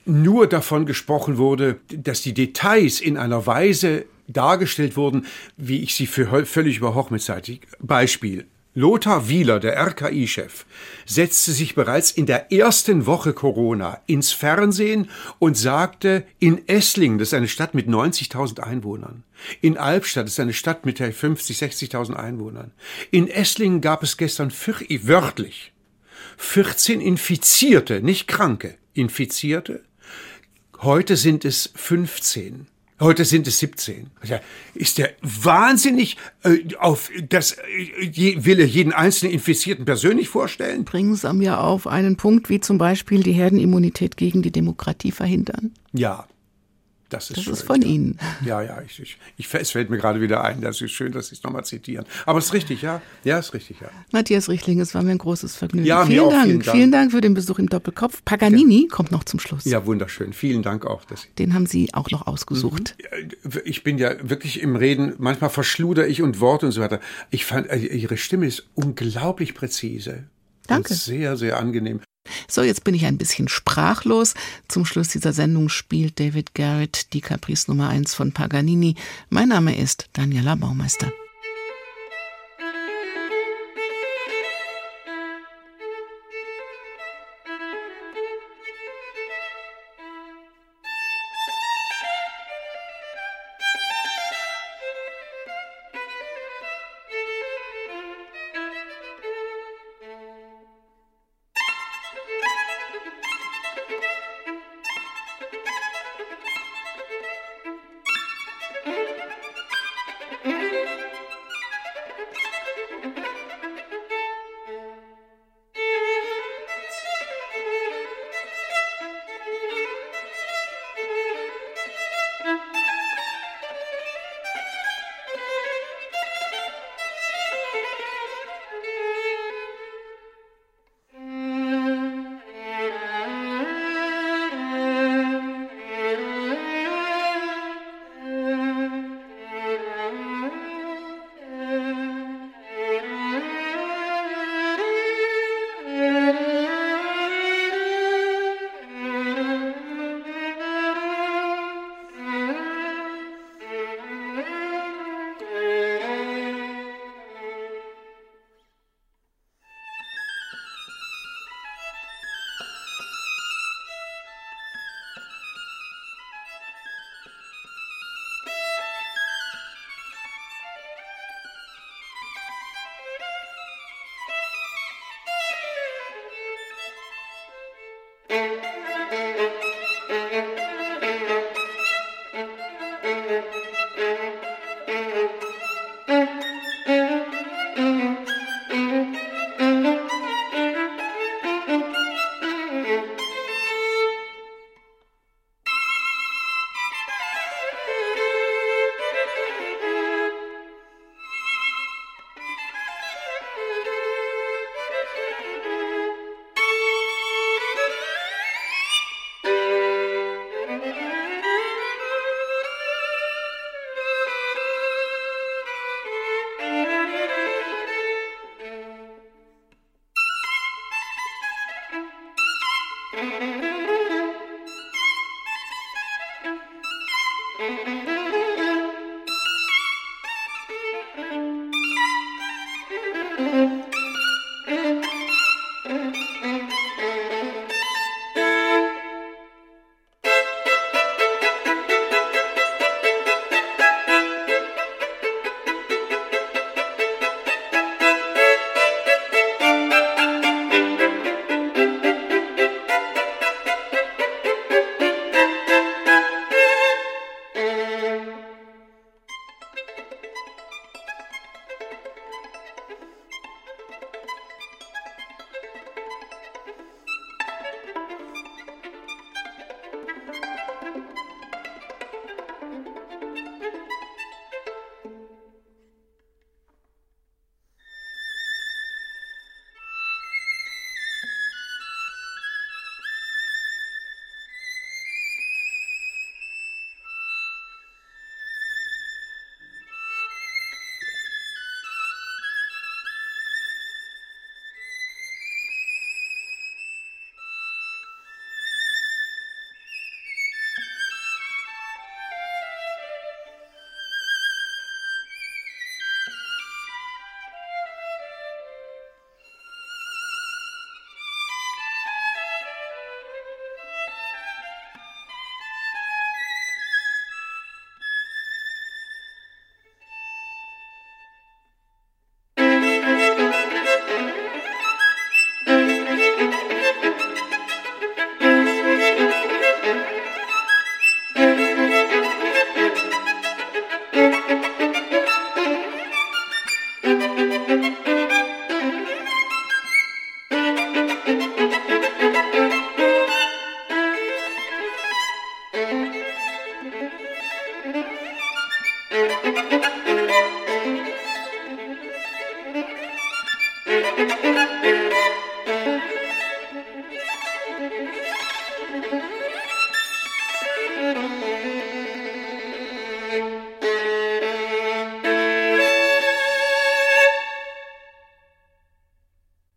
nur davon gesprochen wurde, dass die Details in einer Weise dargestellt wurden, wie ich sie für völlig überhochmetseitig. Beispiel. Lothar Wieler, der RKI-Chef, setzte sich bereits in der ersten Woche Corona ins Fernsehen und sagte, in Esslingen, das ist eine Stadt mit 90.000 Einwohnern, in Albstadt, das ist eine Stadt mit 50, 60.000 Einwohnern, in Esslingen gab es gestern wörtlich 14 Infizierte, nicht Kranke, Infizierte. Heute sind es 15. Heute sind es 17. Ist der wahnsinnig äh, auf das äh, will er jeden einzelnen Infizierten persönlich vorstellen? Bringen Sie mir auf einen Punkt wie zum Beispiel die Herdenimmunität gegen die Demokratie verhindern. Ja, das ist, das schön, ist von ja. Ihnen. Ja, ja, ich, ich, ich, es fällt mir gerade wieder ein. Das ist schön, dass Sie es nochmal zitieren. Aber es ist richtig, ja. Ja, es ist richtig, ja. Matthias Richtling, es war mir ein großes Vergnügen. Ja, vielen, mir Dank. Auch, vielen Dank. Vielen Dank für den Besuch im Doppelkopf. Paganini ja. kommt noch zum Schluss. Ja, wunderschön. Vielen Dank auch. Dass Den haben Sie auch noch ausgesucht. Mhm. Ich bin ja wirklich im Reden, manchmal verschluder ich und Worte und so weiter. Ich fand, äh, Ihre Stimme ist unglaublich präzise. Danke. sehr, sehr angenehm. So, jetzt bin ich ein bisschen sprachlos. Zum Schluss dieser Sendung spielt David Garrett die Caprice Nummer 1 von Paganini. Mein Name ist Daniela Baumeister. thank you